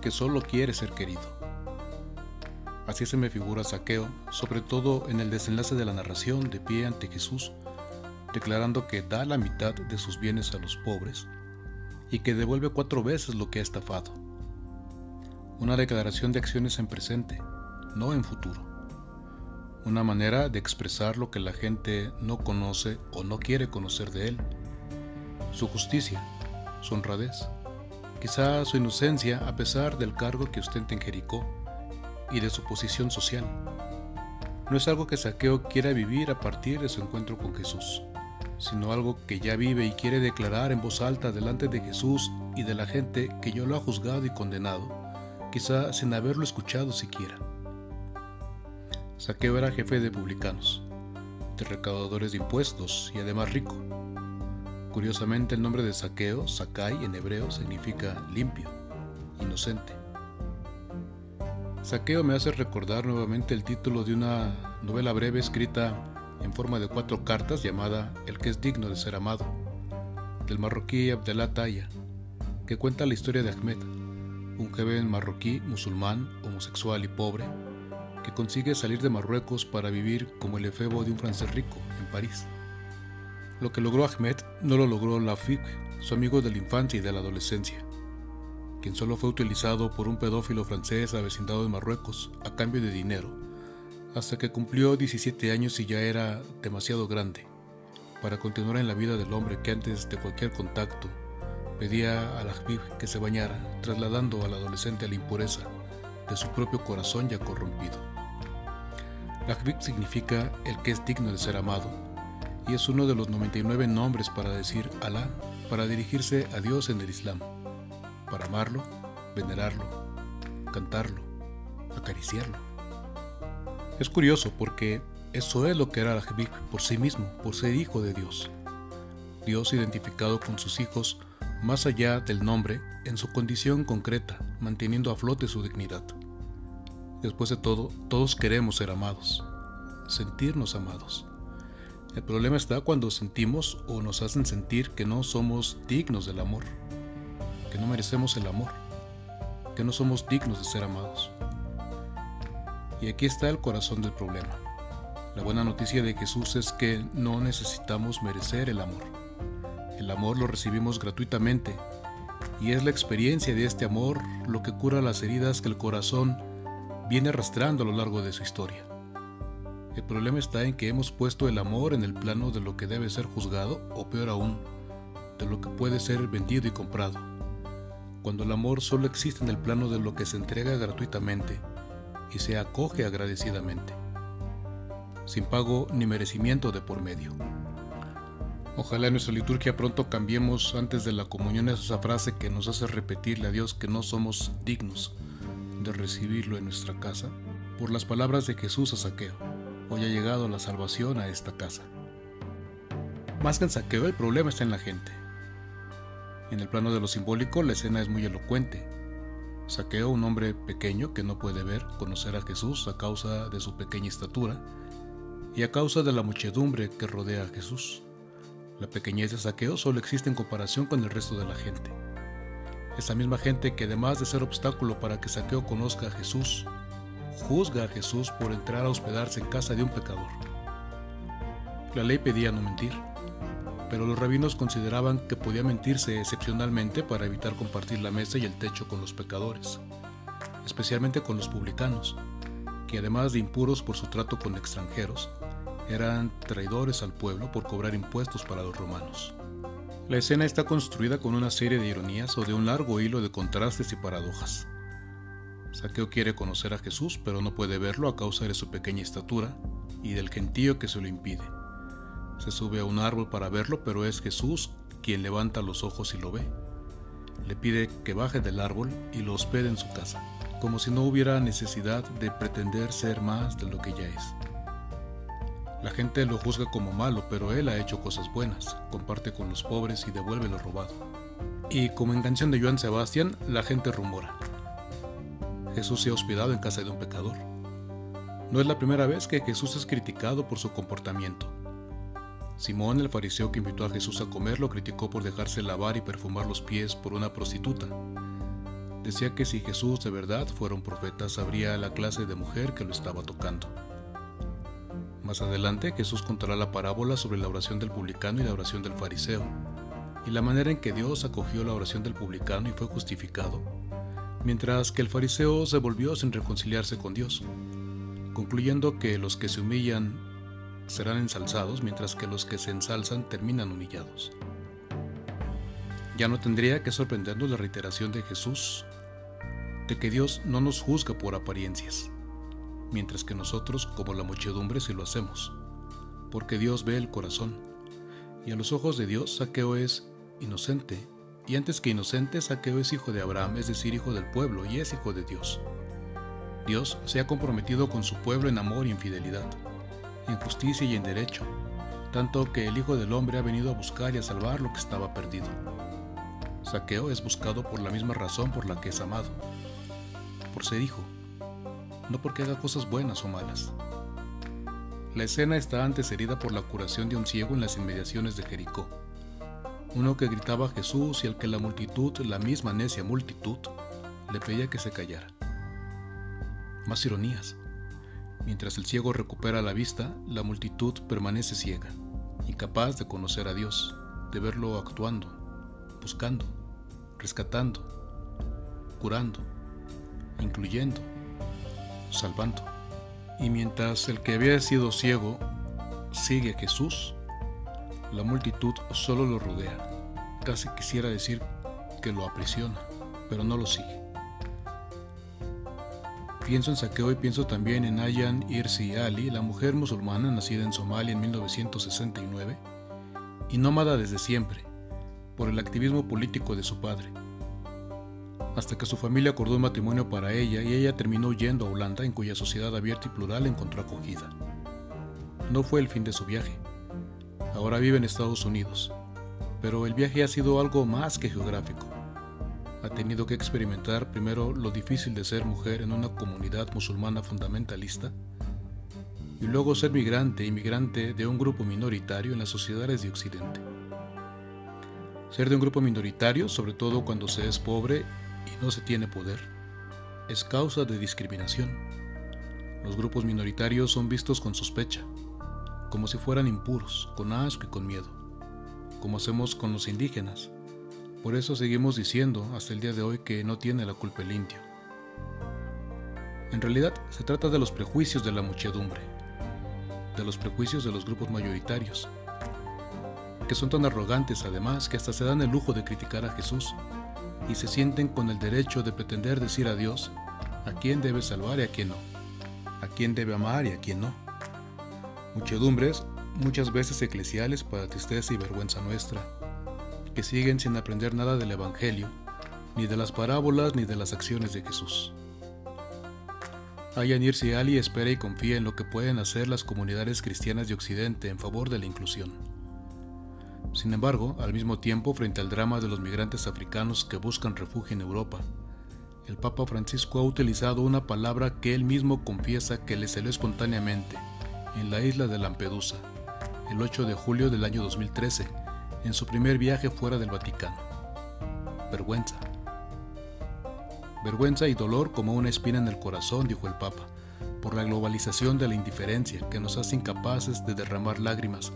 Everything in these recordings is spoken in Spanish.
que solo quiere ser querido. Así se me figura Saqueo, sobre todo en el desenlace de la narración de pie ante Jesús, declarando que da la mitad de sus bienes a los pobres y que devuelve cuatro veces lo que ha estafado. Una declaración de acciones en presente, no en futuro. Una manera de expresar lo que la gente no conoce o no quiere conocer de él. Su justicia, su honradez, quizá su inocencia a pesar del cargo que ostenta en Jericó y de su posición social. No es algo que Saqueo quiera vivir a partir de su encuentro con Jesús, sino algo que ya vive y quiere declarar en voz alta delante de Jesús y de la gente que yo lo ha juzgado y condenado, quizá sin haberlo escuchado siquiera. Saqueo era jefe de publicanos, de recaudadores de impuestos y además rico. Curiosamente el nombre de Saqueo, Sakai en hebreo, significa limpio, inocente. Saqueo me hace recordar nuevamente el título de una novela breve escrita en forma de cuatro cartas llamada El que es digno de ser amado, del marroquí Abdelá Taya, que cuenta la historia de Ahmed, un joven marroquí musulmán, homosexual y pobre, que consigue salir de Marruecos para vivir como el efebo de un francés rico en París. Lo que logró Ahmed no lo logró Lafique, su amigo de la infancia y de la adolescencia, quien solo fue utilizado por un pedófilo francés avecindado en Marruecos a cambio de dinero, hasta que cumplió 17 años y ya era demasiado grande para continuar en la vida del hombre que antes de cualquier contacto pedía a la que se bañara, trasladando al adolescente a la impureza de su propio corazón ya corrompido. Lahbib significa el que es digno de ser amado y es uno de los 99 nombres para decir Alá, para dirigirse a Dios en el Islam, para amarlo, venerarlo, cantarlo, acariciarlo. Es curioso porque eso es lo que era Lahbib por sí mismo, por ser hijo de Dios. Dios identificado con sus hijos más allá del nombre en su condición concreta, manteniendo a flote su dignidad. Después de todo, todos queremos ser amados, sentirnos amados. El problema está cuando sentimos o nos hacen sentir que no somos dignos del amor, que no merecemos el amor, que no somos dignos de ser amados. Y aquí está el corazón del problema. La buena noticia de Jesús es que no necesitamos merecer el amor. El amor lo recibimos gratuitamente y es la experiencia de este amor lo que cura las heridas que el corazón viene arrastrando a lo largo de su historia. El problema está en que hemos puesto el amor en el plano de lo que debe ser juzgado o peor aún, de lo que puede ser vendido y comprado, cuando el amor solo existe en el plano de lo que se entrega gratuitamente y se acoge agradecidamente, sin pago ni merecimiento de por medio. Ojalá en nuestra liturgia pronto cambiemos antes de la comunión esa frase que nos hace repetirle a Dios que no somos dignos de recibirlo en nuestra casa por las palabras de Jesús a Saqueo. Hoy ha llegado la salvación a esta casa. Más que en Saqueo, el problema está en la gente. En el plano de lo simbólico, la escena es muy elocuente. Saqueo, un hombre pequeño que no puede ver, conocer a Jesús a causa de su pequeña estatura y a causa de la muchedumbre que rodea a Jesús. La pequeñez de Saqueo solo existe en comparación con el resto de la gente. Esa misma gente que además de ser obstáculo para que Saqueo conozca a Jesús, juzga a Jesús por entrar a hospedarse en casa de un pecador. La ley pedía no mentir, pero los rabinos consideraban que podía mentirse excepcionalmente para evitar compartir la mesa y el techo con los pecadores, especialmente con los publicanos, que además de impuros por su trato con extranjeros, eran traidores al pueblo por cobrar impuestos para los romanos. La escena está construida con una serie de ironías o de un largo hilo de contrastes y paradojas. Saqueo quiere conocer a Jesús, pero no puede verlo a causa de su pequeña estatura y del gentío que se lo impide. Se sube a un árbol para verlo, pero es Jesús quien levanta los ojos y lo ve. Le pide que baje del árbol y lo hospede en su casa, como si no hubiera necesidad de pretender ser más de lo que ya es. La gente lo juzga como malo, pero él ha hecho cosas buenas, comparte con los pobres y devuelve lo robado. Y como en canción de Joan Sebastián, la gente rumora. Jesús se ha hospedado en casa de un pecador. No es la primera vez que Jesús es criticado por su comportamiento. Simón, el fariseo que invitó a Jesús a comer, lo criticó por dejarse lavar y perfumar los pies por una prostituta. Decía que si Jesús de verdad fuera un profeta, sabría la clase de mujer que lo estaba tocando. Más adelante, Jesús contará la parábola sobre la oración del publicano y la oración del fariseo, y la manera en que Dios acogió la oración del publicano y fue justificado, mientras que el fariseo se volvió sin reconciliarse con Dios, concluyendo que los que se humillan serán ensalzados, mientras que los que se ensalzan terminan humillados. Ya no tendría que sorprendernos la reiteración de Jesús de que Dios no nos juzga por apariencias, mientras que nosotros, como la muchedumbre, sí lo hacemos, porque Dios ve el corazón, y a los ojos de Dios Saqueo es inocente, y antes que inocente, Saqueo es hijo de Abraham, es decir, hijo del pueblo, y es hijo de Dios. Dios se ha comprometido con su pueblo en amor y en fidelidad, en justicia y en derecho, tanto que el Hijo del Hombre ha venido a buscar y a salvar lo que estaba perdido. Saqueo es buscado por la misma razón por la que es amado, por ser hijo, no porque haga cosas buenas o malas. La escena está antecedida por la curación de un ciego en las inmediaciones de Jericó. Uno que gritaba a Jesús y al que la multitud, la misma necia multitud, le pedía que se callara. Más ironías. Mientras el ciego recupera la vista, la multitud permanece ciega, incapaz de conocer a Dios, de verlo actuando, buscando, rescatando, curando, incluyendo, salvando. Y mientras el que había sido ciego sigue a Jesús, la multitud solo lo rodea. Casi quisiera decir que lo aprisiona, pero no lo sigue. Pienso en Saqueo y pienso también en Ayan Irsi Ali, la mujer musulmana nacida en Somalia en 1969 y nómada desde siempre, por el activismo político de su padre. Hasta que su familia acordó un matrimonio para ella y ella terminó huyendo a Holanda, en cuya sociedad abierta y plural encontró acogida. No fue el fin de su viaje Ahora vive en Estados Unidos, pero el viaje ha sido algo más que geográfico. Ha tenido que experimentar primero lo difícil de ser mujer en una comunidad musulmana fundamentalista y luego ser migrante inmigrante de un grupo minoritario en las sociedades de Occidente. Ser de un grupo minoritario, sobre todo cuando se es pobre y no se tiene poder, es causa de discriminación. Los grupos minoritarios son vistos con sospecha, como si fueran impuros, con asco y con miedo, como hacemos con los indígenas. Por eso seguimos diciendo hasta el día de hoy que no tiene la culpa el indio. En realidad se trata de los prejuicios de la muchedumbre, de los prejuicios de los grupos mayoritarios, que son tan arrogantes además que hasta se dan el lujo de criticar a Jesús y se sienten con el derecho de pretender decir a Dios a quién debe salvar y a quién no, a quién debe amar y a quién no muchedumbres, muchas veces eclesiales para tristeza y vergüenza nuestra, que siguen sin aprender nada del Evangelio, ni de las parábolas ni de las acciones de Jesús. Ayan Irsi Ali espera y confía en lo que pueden hacer las comunidades cristianas de Occidente en favor de la inclusión. Sin embargo, al mismo tiempo, frente al drama de los migrantes africanos que buscan refugio en Europa, el Papa Francisco ha utilizado una palabra que él mismo confiesa que le salió espontáneamente en la isla de Lampedusa, el 8 de julio del año 2013, en su primer viaje fuera del Vaticano. Vergüenza. Vergüenza y dolor como una espina en el corazón, dijo el Papa, por la globalización de la indiferencia que nos hace incapaces de derramar lágrimas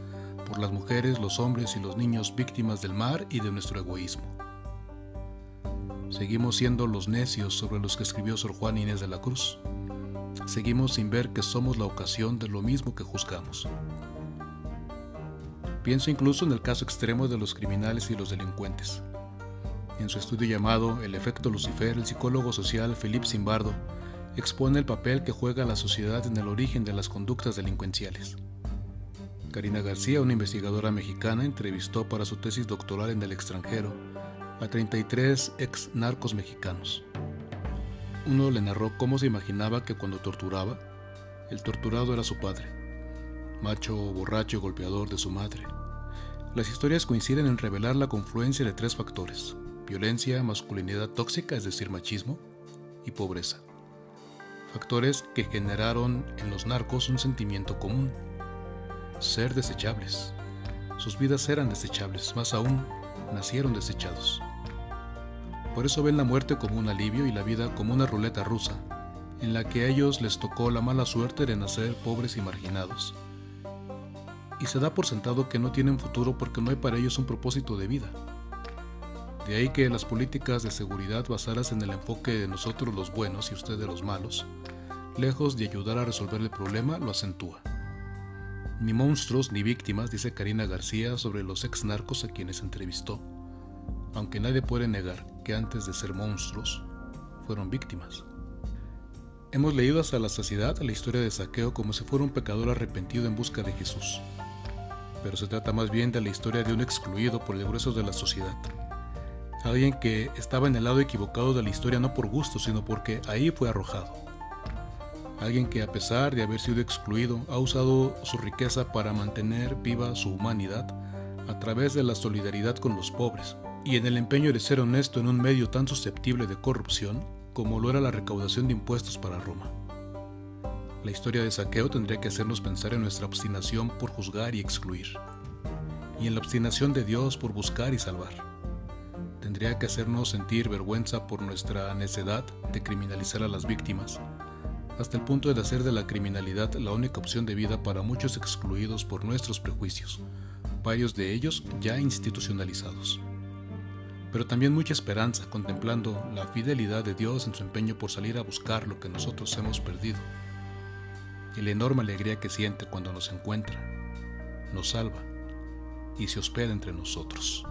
por las mujeres, los hombres y los niños víctimas del mar y de nuestro egoísmo. Seguimos siendo los necios sobre los que escribió Sor Juan Inés de la Cruz seguimos sin ver que somos la ocasión de lo mismo que juzgamos. Pienso incluso en el caso extremo de los criminales y los delincuentes. En su estudio llamado El efecto Lucifer, el psicólogo social Philippe Zimbardo expone el papel que juega la sociedad en el origen de las conductas delincuenciales. Karina García, una investigadora mexicana, entrevistó para su tesis doctoral en el extranjero a 33 ex narcos mexicanos uno le narró cómo se imaginaba que cuando torturaba, el torturado era su padre, macho, borracho y golpeador de su madre. Las historias coinciden en revelar la confluencia de tres factores, violencia, masculinidad tóxica, es decir, machismo, y pobreza. Factores que generaron en los narcos un sentimiento común, ser desechables. Sus vidas eran desechables, más aún, nacieron desechados. Por eso ven la muerte como un alivio y la vida como una ruleta rusa, en la que a ellos les tocó la mala suerte de nacer pobres y marginados. Y se da por sentado que no tienen futuro porque no hay para ellos un propósito de vida. De ahí que las políticas de seguridad basadas en el enfoque de nosotros los buenos y ustedes los malos, lejos de ayudar a resolver el problema, lo acentúa. Ni monstruos ni víctimas, dice Karina García sobre los ex narcos a quienes entrevistó, aunque nadie puede negar que antes de ser monstruos, fueron víctimas. Hemos leído hasta la saciedad la historia de Saqueo como si fuera un pecador arrepentido en busca de Jesús, pero se trata más bien de la historia de un excluido por el grueso de la sociedad. Alguien que estaba en el lado equivocado de la historia no por gusto, sino porque ahí fue arrojado. Alguien que a pesar de haber sido excluido ha usado su riqueza para mantener viva su humanidad a través de la solidaridad con los pobres y en el empeño de ser honesto en un medio tan susceptible de corrupción como lo era la recaudación de impuestos para Roma. La historia de saqueo tendría que hacernos pensar en nuestra obstinación por juzgar y excluir, y en la obstinación de Dios por buscar y salvar. Tendría que hacernos sentir vergüenza por nuestra necedad de criminalizar a las víctimas, hasta el punto de hacer de la criminalidad la única opción de vida para muchos excluidos por nuestros prejuicios, varios de ellos ya institucionalizados pero también mucha esperanza contemplando la fidelidad de Dios en su empeño por salir a buscar lo que nosotros hemos perdido, y la enorme alegría que siente cuando nos encuentra, nos salva y se hospeda entre nosotros.